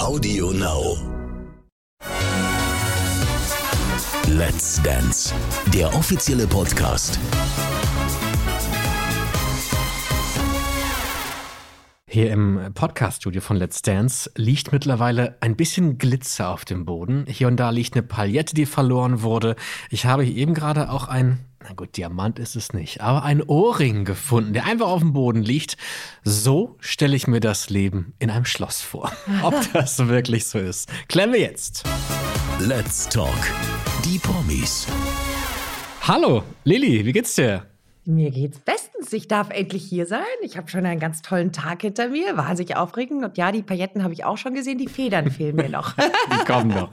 Audio Now. Let's Dance, der offizielle Podcast. Hier im Podcaststudio von Let's Dance liegt mittlerweile ein bisschen Glitzer auf dem Boden. Hier und da liegt eine Paillette, die verloren wurde. Ich habe hier eben gerade auch ein, na gut, Diamant ist es nicht, aber ein Ohrring gefunden, der einfach auf dem Boden liegt. So stelle ich mir das Leben in einem Schloss vor. Ob das wirklich so ist, klären wir jetzt. Let's Talk. Die Promis. Hallo, Lilly, wie geht's dir? Mir geht's bestens. Ich darf endlich hier sein. Ich habe schon einen ganz tollen Tag hinter mir. Wahnsinnig aufregend. Und ja, die Pailletten habe ich auch schon gesehen. Die Federn fehlen mir noch. Die kommen noch.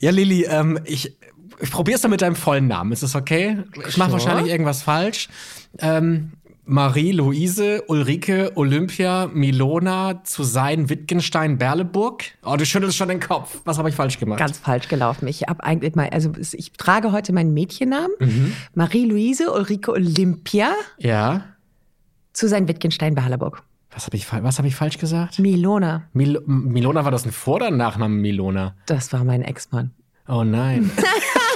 Ja, Lilly, ähm, ich, ich probiere es mal mit deinem vollen Namen. Ist das okay? Ich mache Sure. wahrscheinlich irgendwas falsch. Ähm, Marie-Louise, Ulrike, Olympia, Milona, zu sein, Wittgenstein, Berleburg. Oh, du schüttelst schon den Kopf. Was habe ich falsch gemacht? Ganz falsch gelaufen. Ich habe eigentlich mal, also ich trage heute meinen Mädchennamen. Marie-Louise Ulrike Olympia ja. Zu sein Wittgenstein Berleburg. Was habe ich, was hab ich falsch gesagt? Milona, Mil Milona, war das ein Vor- oder ein Nachname Milona? das war mein Ex-Mann. Oh nein.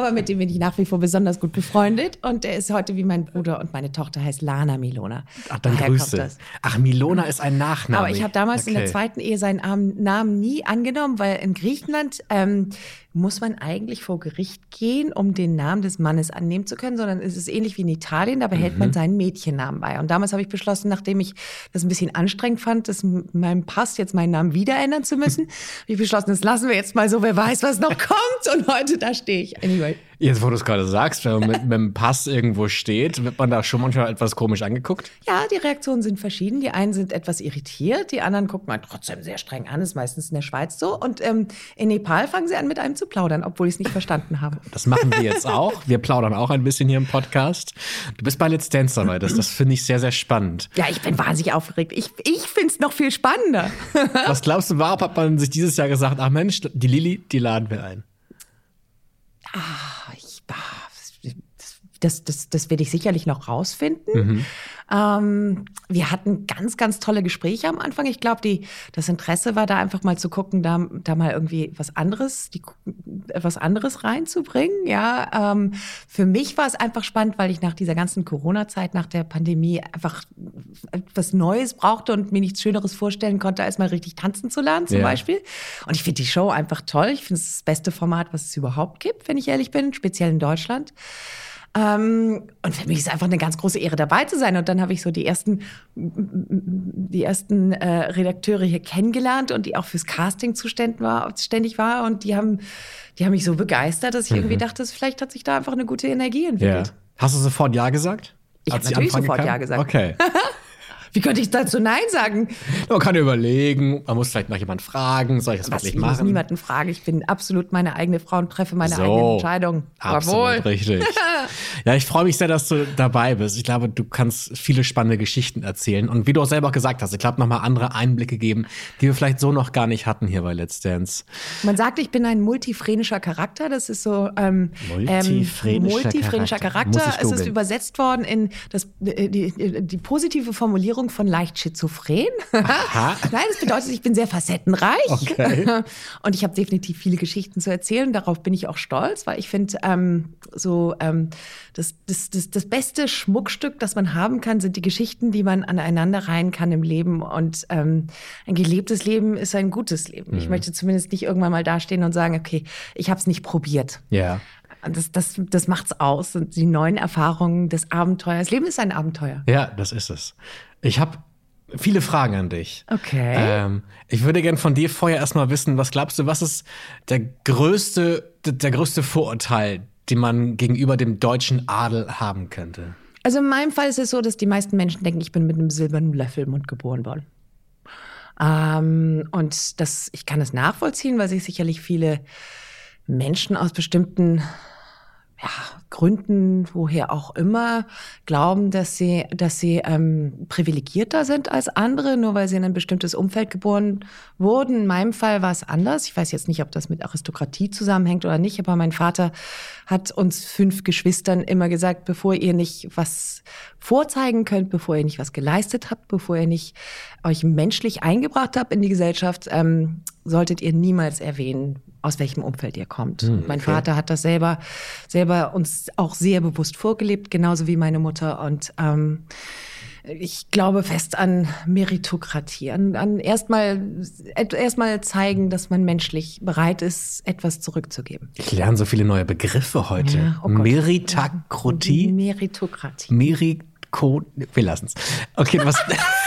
Aber mit dem bin ich nach wie vor besonders gut befreundet. Und er ist heute wie mein Bruder und meine Tochter heißt Lana Milona. Ach, dann Daher Grüße. das. Ach, Milona ist ein Nachname. Aber ich habe damals in der Okay. zweiten Ehe seinen Namen nie angenommen, weil in Griechenland ähm, muss man eigentlich vor Gericht gehen, um den Namen des Mannes annehmen zu können, sondern es ist ähnlich wie in Italien, da behält Mhm. man seinen Mädchennamen bei. Und damals habe ich beschlossen, nachdem ich das ein bisschen anstrengend fand, das in meinem Pass jetzt meinen Namen wieder ändern zu müssen, habe ich beschlossen, das lassen wir jetzt mal so, wer weiß, was noch kommt. Und heute da stehe ich. Anyway. Jetzt, wo du es gerade sagst, wenn man mit, mit dem Pass irgendwo steht, wird man da schon manchmal etwas komisch angeguckt. Ja, die Reaktionen sind verschieden. Die einen sind etwas irritiert, die anderen gucken man trotzdem sehr streng an. ist meistens in der Schweiz so. Und ähm, in Nepal fangen sie an, mit einem zu plaudern, obwohl ich es nicht verstanden habe. Das machen wir jetzt auch. Wir plaudern auch ein bisschen hier im Podcast. Du bist bei Let's Dance dabei. Das, das finde ich sehr, sehr spannend. Ja, ich bin wahnsinnig aufgeregt. Ich, ich finde es noch viel spannender. Was glaubst du, warum hat man sich dieses Jahr gesagt, ach Mensch, die Lilly, die laden wir ein? Ich, das, das, das werde ich sicherlich noch rausfinden. Ähm, wir hatten ganz, ganz tolle Gespräche am Anfang. Ich glaube, die, das Interesse war da einfach mal zu gucken, da, da mal irgendwie was anderes, die, etwas anderes reinzubringen. Ja, ähm, für mich war es einfach spannend, weil ich nach dieser ganzen Corona-Zeit, nach der Pandemie einfach etwas Neues brauchte und mir nichts Schöneres vorstellen konnte, als mal richtig tanzen zu lernen, zum Ja. Beispiel. Und ich finde die Show einfach toll. Ich finde es das beste Format, was es überhaupt gibt, wenn ich ehrlich bin, speziell in Deutschland. Ähm, und für mich ist es einfach eine ganz große Ehre, dabei zu sein. Und dann habe ich so die ersten, die ersten äh, Redakteure hier kennengelernt und die auch fürs Casting zuständig war, ständig war. Und die haben, die haben mich so begeistert, dass ich irgendwie dachte, vielleicht hat sich da einfach eine gute Energie entwickelt. Hast du sofort Ja gesagt? Ich Als hab die natürlich Anfrage sofort kam? Ja gesagt. Okay. Wie könnte ich dazu Nein sagen? Man kann überlegen, man muss vielleicht noch jemand fragen, soll ich das Was, wirklich ich muss machen? niemanden fragen. Ich bin absolut meine eigene Frau und treffe meine So. eigenen Entscheidungen. Absolut richtig. Ja, ich freue mich sehr, dass du dabei bist. Ich glaube, du kannst viele spannende Geschichten erzählen. Und wie du auch selber auch gesagt hast, ich glaube, nochmal andere Einblicke geben, die wir vielleicht so noch gar nicht hatten hier bei Let's Dance. Man sagt, ich bin ein multifrenischer Charakter. Das ist so ähm, Multifrenischer ähm, multifrenischer Charakter. Charakter. Es ist übersetzt worden in das, äh, die, die, die positive Formulierung von leicht schizophren. Aha. Nein, das bedeutet, ich bin sehr facettenreich. Okay. Und ich habe definitiv viele Geschichten zu erzählen. Darauf bin ich auch stolz, weil ich finde, ähm, so ähm, das, das, das, das beste Schmuckstück, das man haben kann, sind die Geschichten, die man aneinander reihen kann im Leben. Und ähm, ein gelebtes Leben ist ein gutes Leben. Ich möchte zumindest nicht irgendwann mal dastehen und sagen, okay, ich habe es nicht probiert. Ja. Das, das, das macht's aus. Und die neuen Erfahrungen, das Abenteuer. Das Leben ist ein Abenteuer. Ja, das ist es. Ich habe viele Fragen an dich. Okay. Ähm, ich würde gern von dir vorher erstmal wissen, was glaubst du, was ist der größte, der größte Vorurteil, den man gegenüber dem deutschen Adel haben könnte? Also in meinem Fall ist es so, dass die meisten Menschen denken, ich bin mit einem silbernen Löffel im Mund geboren worden. Ähm, und das, ich kann das nachvollziehen, weil sich sicherlich viele Menschen aus bestimmten ja, Gründen, woher auch immer, glauben, dass sie, dass sie ähm, privilegierter sind als andere, nur weil sie in ein bestimmtes Umfeld geboren wurden. In meinem Fall war es anders. Ich weiß jetzt nicht, ob das mit Aristokratie zusammenhängt oder nicht, aber mein Vater hat uns fünf Geschwistern immer gesagt, bevor ihr nicht was vorzeigen könnt, bevor ihr nicht was geleistet habt, bevor ihr nicht euch menschlich eingebracht habt in die Gesellschaft, ähm, solltet ihr niemals erwähnen, aus welchem Umfeld ihr kommt. Hm, okay. Mein Vater hat das selber, selber uns auch sehr bewusst vorgelebt, genauso wie meine Mutter. Und ähm, ich glaube fest an Meritokratie, an, an erstmal erstmal zeigen, dass man menschlich bereit ist, etwas zurückzugeben. Ich lerne so viele neue Begriffe heute. Ja, oh Meritokratie. Meritokratie. Meriko. Wir lassen es. Okay, was.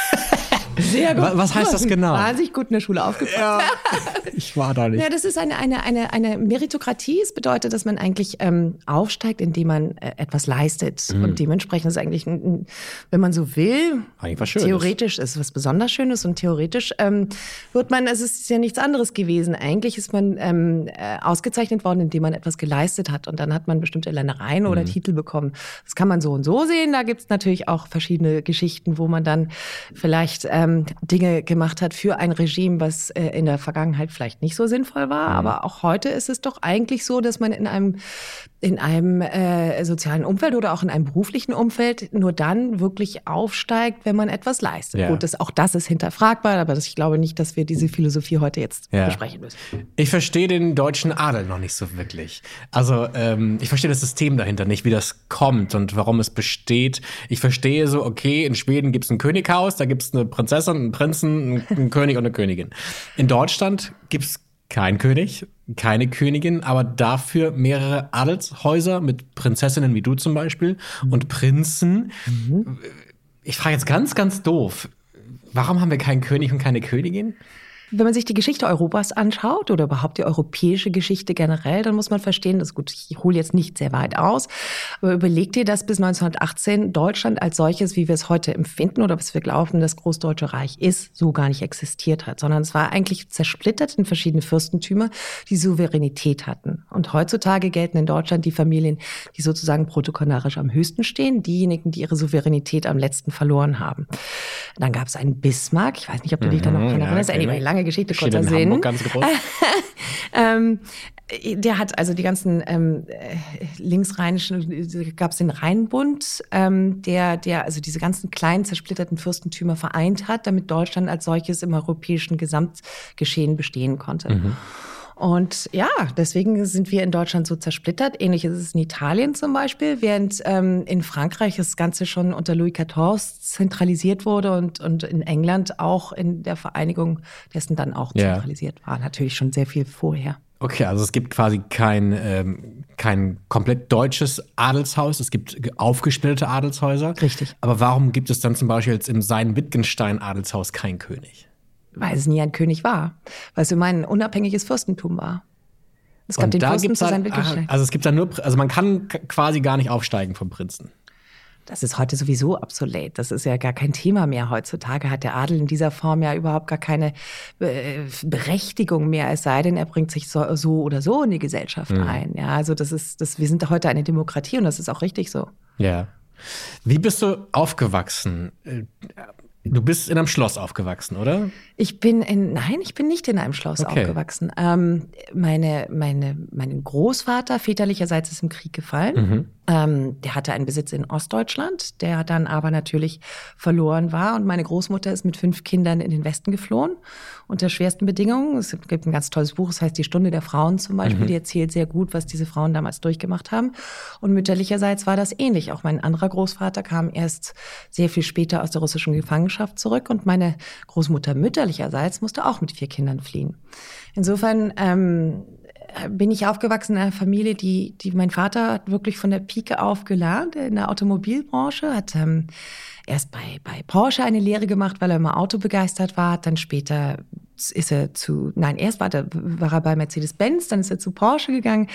Sehr gut. Was heißt das genau? Wahnsinnig gut in der Schule aufgepasst. Ja, ich war da nicht. Ja, das ist eine, eine, eine, eine Meritokratie. Es bedeutet, dass man eigentlich ähm, aufsteigt, indem man äh, etwas leistet. Mhm. Und dementsprechend ist eigentlich, ein, wenn man so will, theoretisch ist es was besonders Schönes und theoretisch ähm, wird man, es ist ja nichts anderes gewesen. Eigentlich ist man ähm, äh, ausgezeichnet worden, indem man etwas geleistet hat. Und dann hat man bestimmte Ländereien mhm. oder Titel bekommen. Das kann man so und so sehen. Da gibt es natürlich auch verschiedene Geschichten, wo man dann vielleicht äh, ähm, Dinge gemacht hat für ein Regime, was äh, in der Vergangenheit vielleicht nicht so sinnvoll war. Mhm. Aber auch heute ist es doch eigentlich so, dass man in einem in einem äh, sozialen Umfeld oder auch in einem beruflichen Umfeld nur dann wirklich aufsteigt, wenn man etwas leistet. Ja. Gut, das, auch das ist hinterfragbar, aber das, ich glaube nicht, dass wir diese Philosophie heute jetzt ja. besprechen müssen. Ich verstehe den deutschen Adel noch nicht so wirklich. Also ähm, ich verstehe das System dahinter nicht, wie das kommt und warum es besteht. Ich verstehe so, okay, in Schweden gibt es ein Könighaus, da gibt es eine Prinzessin, einen Prinzen, einen König und eine Königin. In Deutschland gibt es kein König, keine Königin, aber dafür mehrere Adelshäuser mit Prinzessinnen wie du zum Beispiel und Prinzen. Mhm. Ich frage jetzt ganz, ganz doof. Warum haben wir keinen König und keine Königin? Wenn man sich die Geschichte Europas anschaut oder überhaupt die europäische Geschichte generell, dann muss man verstehen, dass gut, ich hole jetzt nicht sehr weit aus, aber überleg dir, dass bis 1918 Deutschland als solches, wie wir es heute empfinden oder was wir glauben, das Großdeutsche Reich ist, so gar nicht existiert hat, sondern es war eigentlich zersplittert in verschiedene Fürstentümer, die Souveränität hatten. Und heutzutage gelten in Deutschland die Familien, die sozusagen protokollarisch am höchsten stehen, diejenigen, die ihre Souveränität am letzten verloren haben. Dann gab es einen Bismarck, ich weiß nicht, ob du dich da noch mhm, erinnerst, ja, anyway, lange Geschichte, kurzer Sinn. Hamburg ganz groß. ähm, der hat also die ganzen ähm, äh, linksrheinischen, gab es den Rheinbund, ähm, der, der also diese ganzen kleinen zersplitterten Fürstentümer vereint hat, damit Deutschland als solches im europäischen Gesamtgeschehen bestehen konnte. Mhm. Und ja, deswegen sind wir in Deutschland so zersplittert. Ähnlich ist es in Italien zum Beispiel, während ähm, in Frankreich das Ganze schon unter Louis XIV zentralisiert wurde und, und in England auch in der Vereinigung dessen dann auch zentralisiert ja. war. Natürlich schon sehr viel vorher. Okay, also es gibt quasi kein, ähm, kein komplett deutsches Adelshaus, es gibt aufgesplittete Adelshäuser. Richtig. Aber warum gibt es dann zum Beispiel jetzt im Sein-Wittgenstein-Adelshaus keinen König? Weil es nie ein König war, weil es immer ein unabhängiges Fürstentum war. Es gab und den da Fürsten zu sein Wittgenstein. Also es gibt da nur, also man kann quasi gar nicht aufsteigen vom Prinzen. Das ist heute sowieso obsolet. Das ist ja gar kein Thema mehr. Heutzutage hat der Adel in dieser Form ja überhaupt gar keine äh, Berechtigung mehr, es sei denn, er bringt sich so, so oder so in die Gesellschaft mhm. ein. Ja, also das ist, das, wir sind heute eine Demokratie und das ist auch richtig so. Ja. Wie bist du aufgewachsen? Du bist in einem Schloss aufgewachsen, oder? Ich bin in, nein, ich bin nicht in einem Schloss okay. aufgewachsen. Ähm, meine, meine, mein Großvater väterlicherseits ist im Krieg gefallen. Mhm. Ähm, der hatte einen Besitz in Ostdeutschland, der dann aber natürlich verloren war. Und meine Großmutter ist mit fünf Kindern in den Westen geflohen, unter schwersten Bedingungen. Es gibt ein ganz tolles Buch, das heißt Die Stunde der Frauen zum Beispiel. Mhm. Die erzählt sehr gut, was diese Frauen damals durchgemacht haben. Und mütterlicherseits war das ähnlich. Auch mein anderer Großvater kam erst sehr viel später aus der russischen Gefangenschaft zurück. Und meine Großmutter mütterlicherseits musste auch mit vier Kindern fliehen. Insofern ähm, bin ich aufgewachsen in einer Familie, die, die mein Vater hat wirklich von der Pike auf gelernt in der Automobilbranche, hat ähm, erst bei, bei Porsche eine Lehre gemacht, weil er immer autobegeistert war, dann später ist er zu, nein, erst war, er, war er bei Mercedes-Benz, dann ist er zu Porsche gegangen,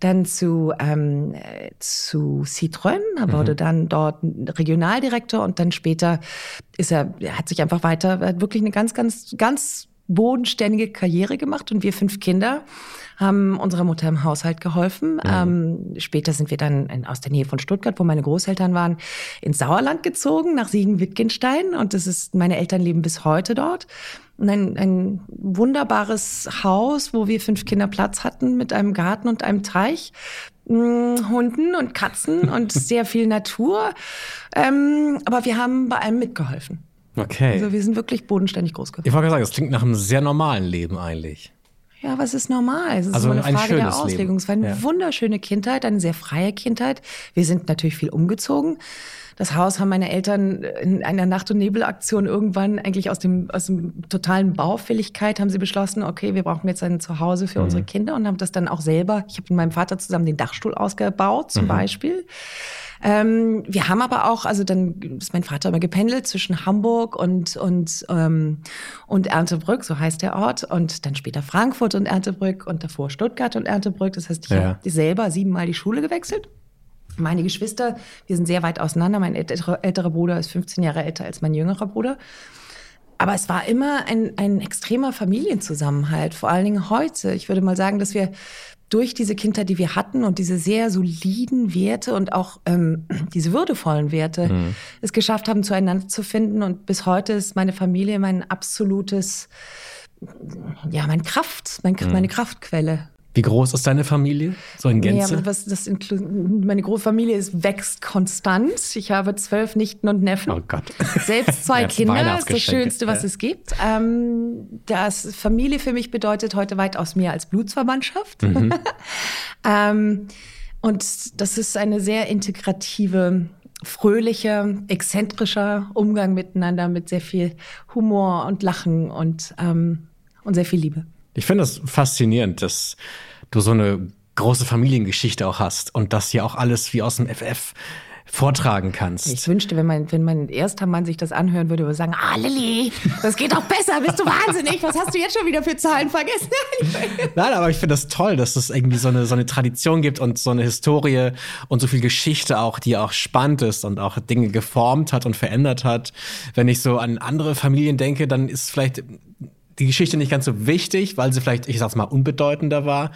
dann zu, ähm, zu Citroën, er wurde mhm. dann dort Regionaldirektor und dann später ist er, er hat sich einfach weiter, er hat wirklich eine ganz, ganz, ganz bodenständige Karriere gemacht und wir fünf Kinder haben unserer Mutter im Haushalt geholfen. Mhm. Ähm, später sind wir dann in, aus der Nähe von Stuttgart, wo meine Großeltern waren, ins Sauerland gezogen, nach Siegen-Wittgenstein. Und das ist, meine Eltern leben bis heute dort. Und ein, ein wunderbares Haus, wo wir fünf Kinder Platz hatten mit einem Garten und einem Teich. Hm, Hunden und Katzen und sehr viel Natur. Ähm, aber wir haben bei allem mitgeholfen. Okay. Also wir sind wirklich bodenständig groß geworden. Ich wollte sagen, das klingt nach einem sehr normalen Leben eigentlich. Ja, was ist normal? Es ist also eine ein Frage der Auslegung. Leben. Es war eine ja. wunderschöne Kindheit, eine sehr freie Kindheit. Wir sind natürlich viel umgezogen. Das Haus haben meine Eltern in einer Nacht- und Nebelaktion irgendwann eigentlich aus dem, aus dem totalen Baufälligkeit haben sie beschlossen, okay, wir brauchen jetzt ein Zuhause für mhm. unsere Kinder und haben das dann auch selber, ich habe mit meinem Vater zusammen den Dachstuhl ausgebaut zum mhm. Beispiel. Ähm, wir haben aber auch, also dann ist mein Vater immer gependelt zwischen Hamburg und, und, ähm, und Erntebrück, so heißt der Ort, und dann später Frankfurt und Erntebrück und davor Stuttgart und Erntebrück. Das heißt, ich ja. habe selber siebenmal die Schule gewechselt. Meine Geschwister, wir sind sehr weit auseinander. Mein älterer, älterer Bruder ist 15 Jahre älter als mein jüngerer Bruder. Aber es war immer ein, ein extremer Familienzusammenhalt, vor allen Dingen heute. Ich würde mal sagen, dass wir durch diese Kindheit, die wir hatten und diese sehr soliden Werte und auch ähm, diese würdevollen Werte mhm. es geschafft haben, zueinander zu finden. Und bis heute ist meine Familie mein absolutes, ja, mein Kraft, mein, mhm. meine Kraftquelle. Wie groß ist deine Familie? So in Gänze? Ja, was, das meine Großfamilie ist, wächst konstant. Ich habe zwölf Nichten und Neffen. Oh Gott. Selbst zwei Kinder, das ist das Schönste, was ja. es gibt. Ähm, das Familie für mich bedeutet heute weitaus mehr als Blutsverwandtschaft. Mhm. ähm, und das ist eine sehr integrative fröhlicher, exzentrischer Umgang miteinander mit sehr viel Humor und Lachen und, ähm, und sehr viel Liebe. Ich finde das faszinierend, dass du so eine große Familiengeschichte auch hast und das hier auch alles wie aus dem FF vortragen kannst. Ich wünschte, wenn mein, wenn mein erster Mann sich das anhören würde, würde sagen, ah Lilly, das geht doch besser, bist du wahnsinnig, was hast du jetzt schon wieder für Zahlen vergessen? Nein, aber ich finde das toll, dass es irgendwie so eine, so eine Tradition gibt und so eine Historie und so viel Geschichte auch, die auch spannend ist und auch Dinge geformt hat und verändert hat. Wenn ich so an andere Familien denke, dann ist vielleicht die Geschichte nicht ganz so wichtig, weil sie vielleicht, ich sag's mal, unbedeutender war.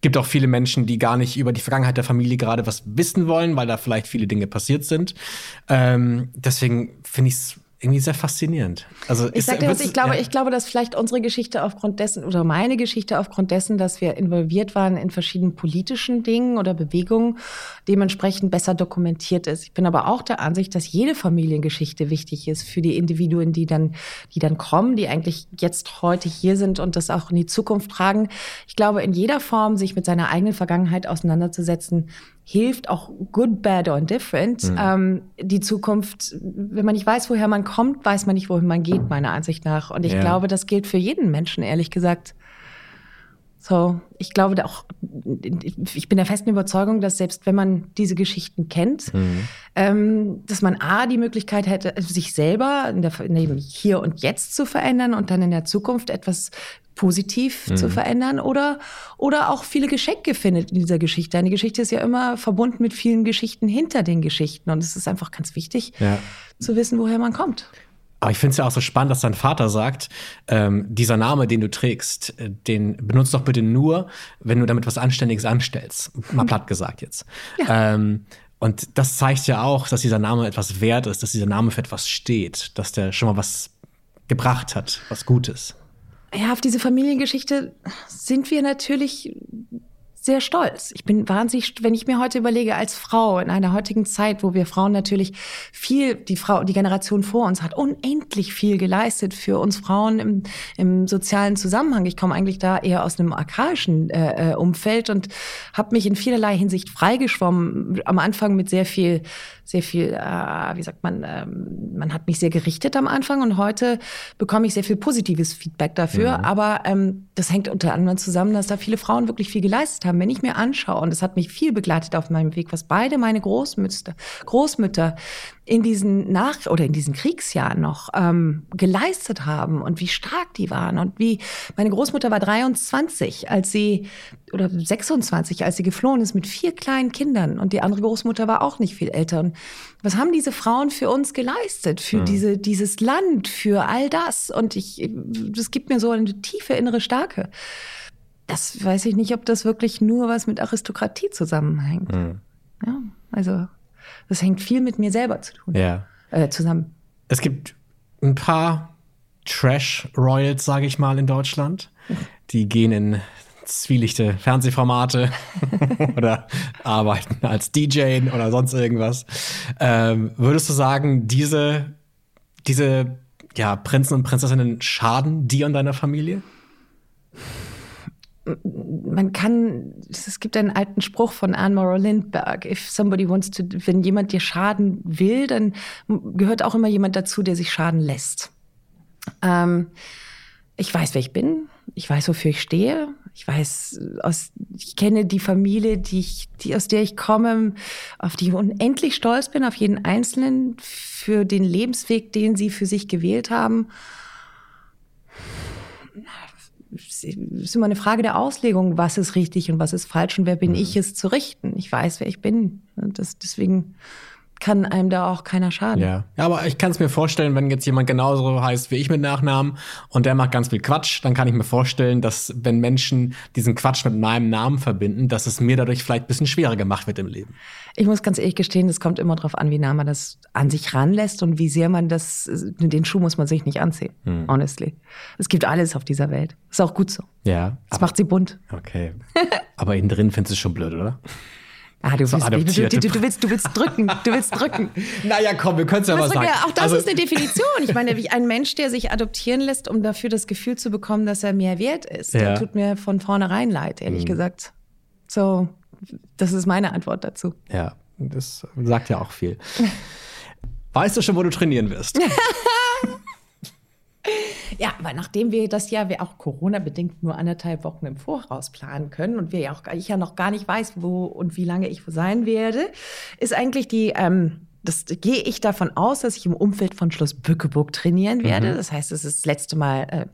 Gibt auch viele Menschen, die gar nicht über die Vergangenheit der Familie gerade was wissen wollen, weil da vielleicht viele Dinge passiert sind. Ähm, deswegen finde ich es irgendwie sehr faszinierend. Also ich sag dir was, ich glaube, ja. ich glaube, dass vielleicht unsere Geschichte aufgrund dessen oder meine Geschichte aufgrund dessen, dass wir involviert waren in verschiedenen politischen Dingen oder Bewegungen, dementsprechend besser dokumentiert ist. Ich bin aber auch der Ansicht, dass jede Familiengeschichte wichtig ist für die Individuen, die dann, die dann kommen, die eigentlich jetzt heute hier sind und das auch in die Zukunft tragen. Ich glaube, in jeder Form sich mit seiner eigenen Vergangenheit auseinanderzusetzen, hilft auch good, bad or indifferent. Mhm. Ähm, die Zukunft, wenn man nicht weiß, woher man kommt, weiß man nicht, wohin man geht, meiner Ansicht nach. Und ich ja. glaube, das gilt für jeden Menschen, ehrlich gesagt. So, ich glaube auch, ich bin der festen Überzeugung, dass selbst wenn man diese Geschichten kennt, mhm. ähm, dass man A, die Möglichkeit hätte, sich selber in der, in hier und jetzt zu verändern und dann in der Zukunft etwas positiv mhm. zu verändern oder, oder auch viele Geschenke findet in dieser Geschichte. Eine Geschichte ist ja immer verbunden mit vielen Geschichten hinter den Geschichten und es ist einfach ganz wichtig ja. zu wissen, woher man kommt. Aber ich finde es ja auch so spannend, dass dein Vater sagt, ähm, dieser Name, den du trägst, äh, den benutzt doch bitte nur, wenn du damit was Anständiges anstellst. Mal platt gesagt jetzt. Ja. Ähm, und das zeigt ja auch, dass dieser Name etwas wert ist, dass dieser Name für etwas steht, dass der schon mal was gebracht hat, was Gutes ja, auf diese Familiengeschichte sind wir natürlich sehr stolz. Ich bin wahnsinnig, wenn ich mir heute überlege, als Frau in einer heutigen Zeit, wo wir Frauen natürlich viel, die Frau, die Generation vor uns hat unendlich viel geleistet für uns Frauen im, im sozialen Zusammenhang. Ich komme eigentlich da eher aus einem archaischen äh, äh Umfeld und habe mich in vielerlei Hinsicht freigeschwommen. Am Anfang mit sehr viel, sehr viel, äh, wie sagt man, ähm, man hat mich sehr gerichtet am Anfang und heute bekomme ich sehr viel positives Feedback dafür. Mhm. Aber ähm, das hängt unter anderem zusammen, dass da viele Frauen wirklich viel geleistet haben haben, wenn ich mir anschaue, und das hat mich viel begleitet auf meinem Weg, was beide meine Großmütter, Großmütter in diesen Nach- oder in diesen Kriegsjahren noch ähm, geleistet haben und wie stark die waren und wie meine Großmutter war 23, als sie oder 26, als sie geflohen ist mit vier kleinen Kindern und die andere Großmutter war auch nicht viel älter. Und was haben diese Frauen für uns geleistet, für mhm. diese dieses Land, für all das? Und ich, das gibt mir so eine tiefe innere Stärke. Das weiß ich nicht, ob das wirklich nur was mit Aristokratie zusammenhängt. Mhm. Ja, also das hängt viel mit mir selber zu tun. Ja. Äh, zusammen. Es gibt ein paar Trash-Royals, sage ich mal, in Deutschland. Die gehen in zwielichte Fernsehformate oder arbeiten als DJ oder sonst irgendwas. Ähm, würdest du sagen, diese, diese ja, Prinzen und Prinzessinnen schaden dir und deiner Familie? Man kann, es gibt einen alten Spruch von Anne Morrow Lindbergh, if somebody wants to, wenn jemand dir schaden will, dann gehört auch immer jemand dazu, der sich schaden lässt. Ähm, ich weiß, wer ich bin. Ich weiß, wofür ich stehe. Ich weiß, aus, ich kenne die Familie, die ich, die, aus der ich komme, auf die ich unendlich stolz bin, auf jeden Einzelnen, für den Lebensweg, den sie für sich gewählt haben es ist immer eine Frage der Auslegung, was ist richtig und was ist falsch und wer bin mhm. ich, es zu richten. Ich weiß, wer ich bin. Und das, deswegen kann einem da auch keiner schaden. Ja, ja aber ich kann es mir vorstellen, wenn jetzt jemand genauso heißt wie ich mit Nachnamen und der macht ganz viel Quatsch, dann kann ich mir vorstellen, dass wenn Menschen diesen Quatsch mit meinem Namen verbinden, dass es mir dadurch vielleicht ein bisschen schwerer gemacht wird im Leben. Ich muss ganz ehrlich gestehen, es kommt immer darauf an, wie nah man das an sich ranlässt und wie sehr man das, den Schuh muss man sich nicht anziehen, hm. honestly. Es gibt alles auf dieser Welt. Ist auch gut so. Ja. Das macht sie bunt. Okay. aber innen drin findest du es schon blöd, oder? Ah, du, willst, du, du, du, willst, du willst drücken, du willst drücken. naja, komm, wir können es ja mal sagen. Ja, auch das also, ist eine Definition. Ich meine, wie ein Mensch, der sich adoptieren lässt, um dafür das Gefühl zu bekommen, dass er mehr wert ist, ja. der tut mir von vornherein leid, ehrlich mhm. gesagt. So, das ist meine Antwort dazu. Ja, das sagt ja auch viel. weißt du schon, wo du trainieren wirst? Ja, aber nachdem wir das ja wir auch Corona-bedingt nur anderthalb Wochen im Voraus planen können und wir ja auch, ich ja noch gar nicht weiß, wo und wie lange ich wo sein werde, ist eigentlich die, ähm, das gehe ich davon aus, dass ich im Umfeld von Schloss Bückeburg trainieren werde. Mhm. Das heißt, es ist das letzte Mal äh,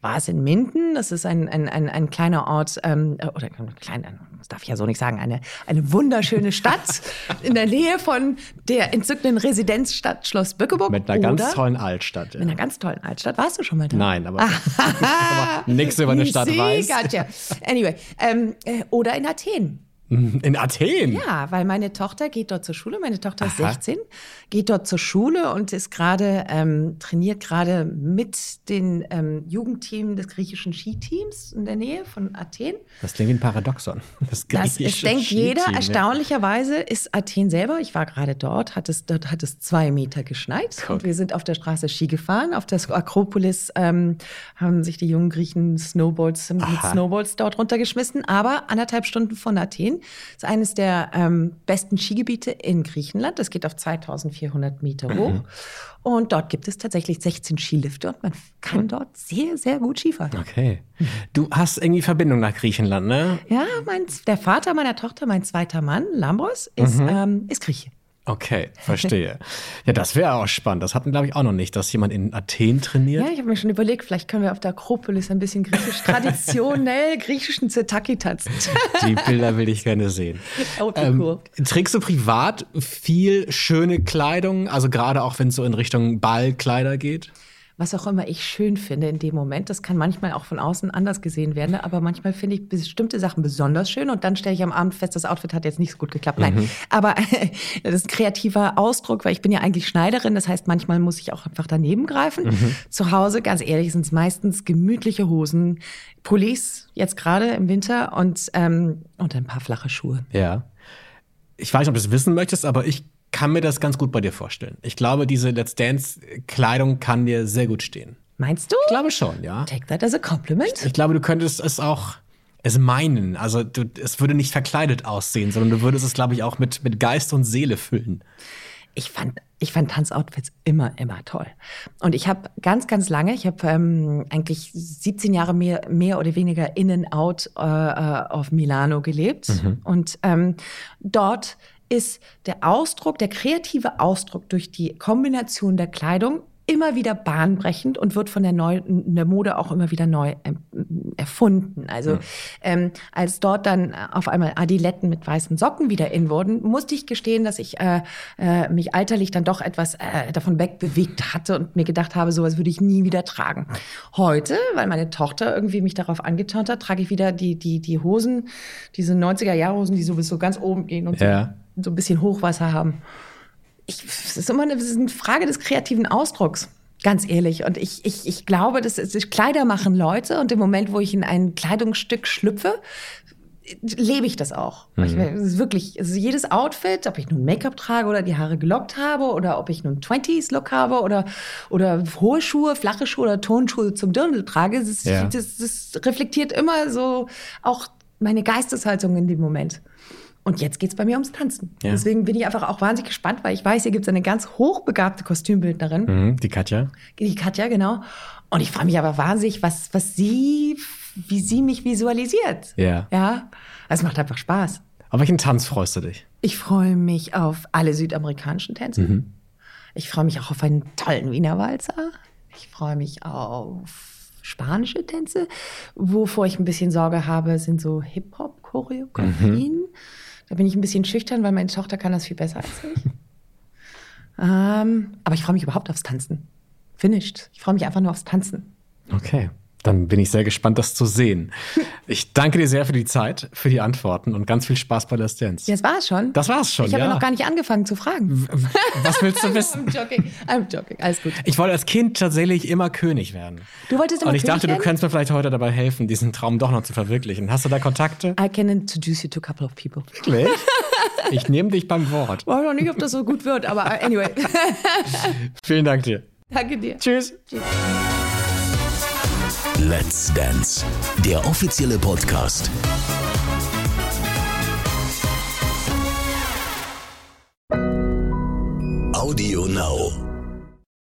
war es in Minden. Das ist ein, ein, ein, ein kleiner Ort ähm, oder ein kleiner, das darf ich ja so nicht sagen, eine, eine wunderschöne Stadt in der Nähe von der entzückenden Residenzstadt Schloss Bückeburg. Mit einer ganz tollen Altstadt. Ja. Mit einer ganz tollen Altstadt. Warst du schon mal da? Nein, aber, aber nichts über eine Stadt weiß. Gotcha. Anyway, ähm, äh, oder in Athen. In Athen? Ja, weil meine Tochter geht dort zur Schule. Meine Tochter ist 16, geht dort zur Schule und ist gerade, ähm, trainiert gerade mit den ähm, Jugendteam des griechischen Skiteams in der Nähe von Athen. Das klingt wie ein Paradoxon. Das, das ist, denkt jeder. Erstaunlicherweise ist Athen selber, ich war gerade dort, hat es, dort hat es zwei Meter geschneit. Guck. Und wir sind auf der Straße Ski gefahren. Auf der Akropolis ähm, haben sich die jungen Griechen Snowboards mit Snowboards dort runtergeschmissen. Aber anderthalb Stunden von Athen das ist eines der ähm, besten Skigebiete in Griechenland. Das geht auf 2400 Meter hoch. Mhm. Und dort gibt es tatsächlich 16 Skilifte und man kann hm. dort sehr, sehr gut Skifahren. Okay. Du hast irgendwie Verbindung nach Griechenland, ne? Ja, mein, der Vater meiner Tochter, mein zweiter Mann, Lambros, ist, mhm. ähm, ist Grieche. Okay, verstehe. ja, das wäre auch spannend. Das hatten, glaube ich, auch noch nicht, dass jemand in Athen trainiert. Ja, ich habe mir schon überlegt, vielleicht können wir auf der Akropolis ein bisschen griechisch, traditionell griechischen Zetaki tanzen. Die Bilder will ich gerne sehen. Oh, ähm. Trägst du privat viel schöne Kleidung? Also gerade auch, wenn es so in Richtung Ballkleider geht? Was auch immer ich schön finde in dem Moment. Das kann manchmal auch von außen anders gesehen werden, aber manchmal finde ich bestimmte Sachen besonders schön und dann stelle ich am Abend fest, das Outfit hat jetzt nicht so gut geklappt. Nein, mhm. aber das ist ein kreativer Ausdruck, weil ich bin ja eigentlich Schneiderin. Das heißt, manchmal muss ich auch einfach daneben greifen. Mhm. Zu Hause, ganz ehrlich, sind es meistens gemütliche Hosen, Pullis, jetzt gerade im Winter und, ähm, und ein paar flache Schuhe. Ja. Ich weiß nicht, ob du es wissen möchtest, aber ich kann mir das ganz gut bei dir vorstellen. Ich glaube, diese Let's Dance-Kleidung kann dir sehr gut stehen. Meinst du? Ich glaube schon, ja. Take that as a compliment. Ich, ich glaube, du könntest es auch es meinen. Also du, es würde nicht verkleidet aussehen, sondern du würdest es, glaube ich, auch mit, mit Geist und Seele füllen. Ich fand ich fand Tanzoutfits immer, immer toll. Und ich habe ganz, ganz lange, ich habe ähm, eigentlich 17 Jahre mehr, mehr oder weniger in and out äh, äh, auf Milano gelebt. Mhm. Und ähm, dort ist der Ausdruck, der kreative Ausdruck durch die Kombination der Kleidung immer wieder bahnbrechend und wird von der, Neu der Mode auch immer wieder neu ähm, erfunden. Also ja. ähm, als dort dann auf einmal Adiletten mit weißen Socken wieder in wurden, musste ich gestehen, dass ich äh, äh, mich alterlich dann doch etwas äh, davon wegbewegt hatte und mir gedacht habe, sowas würde ich nie wieder tragen. Heute, weil meine Tochter irgendwie mich darauf angeturnt hat, trage ich wieder die, die, die Hosen, diese 90er-Jahre-Hosen, die sowieso ganz oben gehen und ja. so, so ein bisschen Hochwasser haben ich, es ist immer eine, ist eine Frage des kreativen Ausdrucks. Ganz ehrlich. Und ich, ich, ich glaube, dass es Kleider machen Leute. Und im Moment, wo ich in ein Kleidungsstück schlüpfe, lebe ich das auch. Mhm. Ich, es ist wirklich, also jedes Outfit, ob ich nun Make-up trage oder die Haare gelockt habe oder ob ich nun 20s-Look habe oder, oder hohe Schuhe, flache Schuhe oder Tonschuhe zum Dirndl trage, das, ja. das, das reflektiert immer so auch meine Geisteshaltung in dem Moment. Und jetzt geht's bei mir ums Tanzen. Ja. Deswegen bin ich einfach auch wahnsinnig gespannt, weil ich weiß, hier gibt's eine ganz hochbegabte Kostümbildnerin. Mhm, die Katja. Die Katja, genau. Und ich freue mich aber wahnsinnig, was, was sie, wie sie mich visualisiert. Ja. Ja. Es macht einfach Spaß. Auf welchen Tanz freust du dich? Ich freue mich auf alle südamerikanischen Tänze. Mhm. Ich freue mich auch auf einen tollen Wiener Walzer. Ich freue mich auf spanische Tänze. Wovor ich ein bisschen Sorge habe, sind so Hip-Hop-Choreografien. Mhm. Da bin ich ein bisschen schüchtern, weil meine Tochter kann das viel besser als ich. ähm, aber ich freue mich überhaupt aufs Tanzen. Finished. Ich freue mich einfach nur aufs Tanzen. Okay. Dann bin ich sehr gespannt, das zu sehen. Ich danke dir sehr für die Zeit, für die Antworten und ganz viel Spaß bei Let's Dance. Das war es schon. Das war es schon. Ich habe ja. noch gar nicht angefangen zu fragen. Was willst du wissen? I'm joking. I'm joking. Alles gut. Ich wollte als Kind tatsächlich immer König werden. Du wolltest immer Und ich König dachte, werden? du könntest mir vielleicht heute dabei helfen, diesen Traum doch noch zu verwirklichen. Hast du da Kontakte? I can introduce you to a couple of people. Wirklich? Ich nehme dich beim Wort. Ich weiß noch nicht, ob das so gut wird, aber uh, anyway. Vielen Dank dir. Danke dir. Tschüss. Tschüss. Let's Dance, der offizielle Podcast. Audio Now.